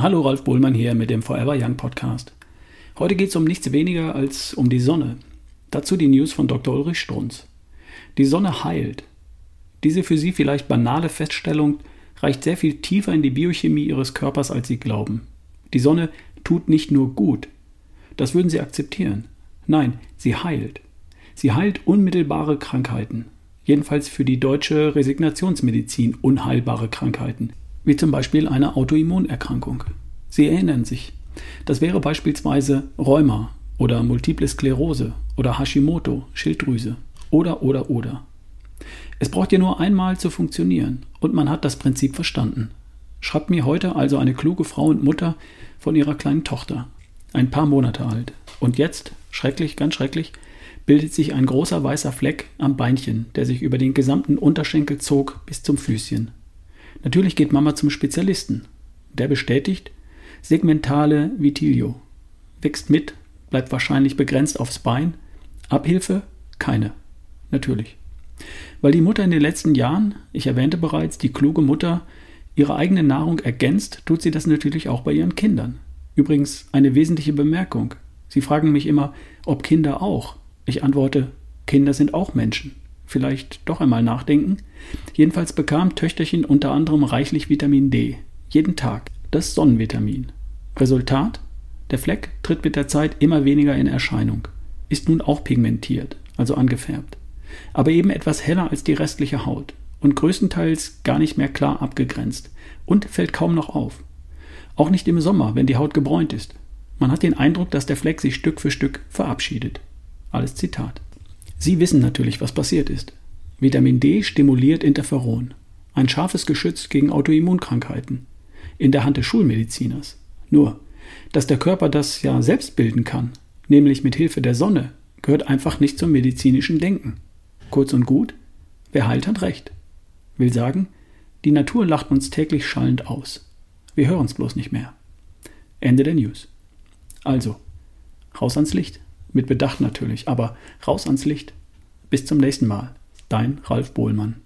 Hallo, Ralf Bohlmann hier mit dem Forever Young Podcast. Heute geht es um nichts weniger als um die Sonne. Dazu die News von Dr. Ulrich Strunz. Die Sonne heilt. Diese für Sie vielleicht banale Feststellung reicht sehr viel tiefer in die Biochemie Ihres Körpers, als Sie glauben. Die Sonne tut nicht nur gut. Das würden Sie akzeptieren. Nein, sie heilt. Sie heilt unmittelbare Krankheiten. Jedenfalls für die deutsche Resignationsmedizin unheilbare Krankheiten wie zum Beispiel eine Autoimmunerkrankung. Sie erinnern sich, das wäre beispielsweise Rheuma oder Multiple Sklerose oder Hashimoto, Schilddrüse oder oder oder. Es braucht ja nur einmal zu funktionieren und man hat das Prinzip verstanden. Schreibt mir heute also eine kluge Frau und Mutter von ihrer kleinen Tochter, ein paar Monate alt. Und jetzt, schrecklich, ganz schrecklich, bildet sich ein großer weißer Fleck am Beinchen, der sich über den gesamten Unterschenkel zog bis zum Füßchen. Natürlich geht Mama zum Spezialisten. Der bestätigt, segmentale Vitilio. Wächst mit, bleibt wahrscheinlich begrenzt aufs Bein. Abhilfe? Keine. Natürlich. Weil die Mutter in den letzten Jahren, ich erwähnte bereits, die kluge Mutter, ihre eigene Nahrung ergänzt, tut sie das natürlich auch bei ihren Kindern. Übrigens eine wesentliche Bemerkung. Sie fragen mich immer, ob Kinder auch. Ich antworte, Kinder sind auch Menschen vielleicht doch einmal nachdenken. Jedenfalls bekam Töchterchen unter anderem reichlich Vitamin D. Jeden Tag. Das Sonnenvitamin. Resultat? Der Fleck tritt mit der Zeit immer weniger in Erscheinung. Ist nun auch pigmentiert, also angefärbt. Aber eben etwas heller als die restliche Haut und größtenteils gar nicht mehr klar abgegrenzt und fällt kaum noch auf. Auch nicht im Sommer, wenn die Haut gebräunt ist. Man hat den Eindruck, dass der Fleck sich Stück für Stück verabschiedet. Alles Zitat. Sie wissen natürlich, was passiert ist. Vitamin D stimuliert Interferon, ein scharfes Geschütz gegen Autoimmunkrankheiten, in der Hand des Schulmediziners. Nur, dass der Körper das ja selbst bilden kann, nämlich mit Hilfe der Sonne, gehört einfach nicht zum medizinischen Denken. Kurz und gut, wer heilt, hat recht. Will sagen, die Natur lacht uns täglich schallend aus. Wir hören es bloß nicht mehr. Ende der News. Also, raus ans Licht. Mit Bedacht natürlich, aber raus ans Licht. Bis zum nächsten Mal. Dein Ralf Bohlmann.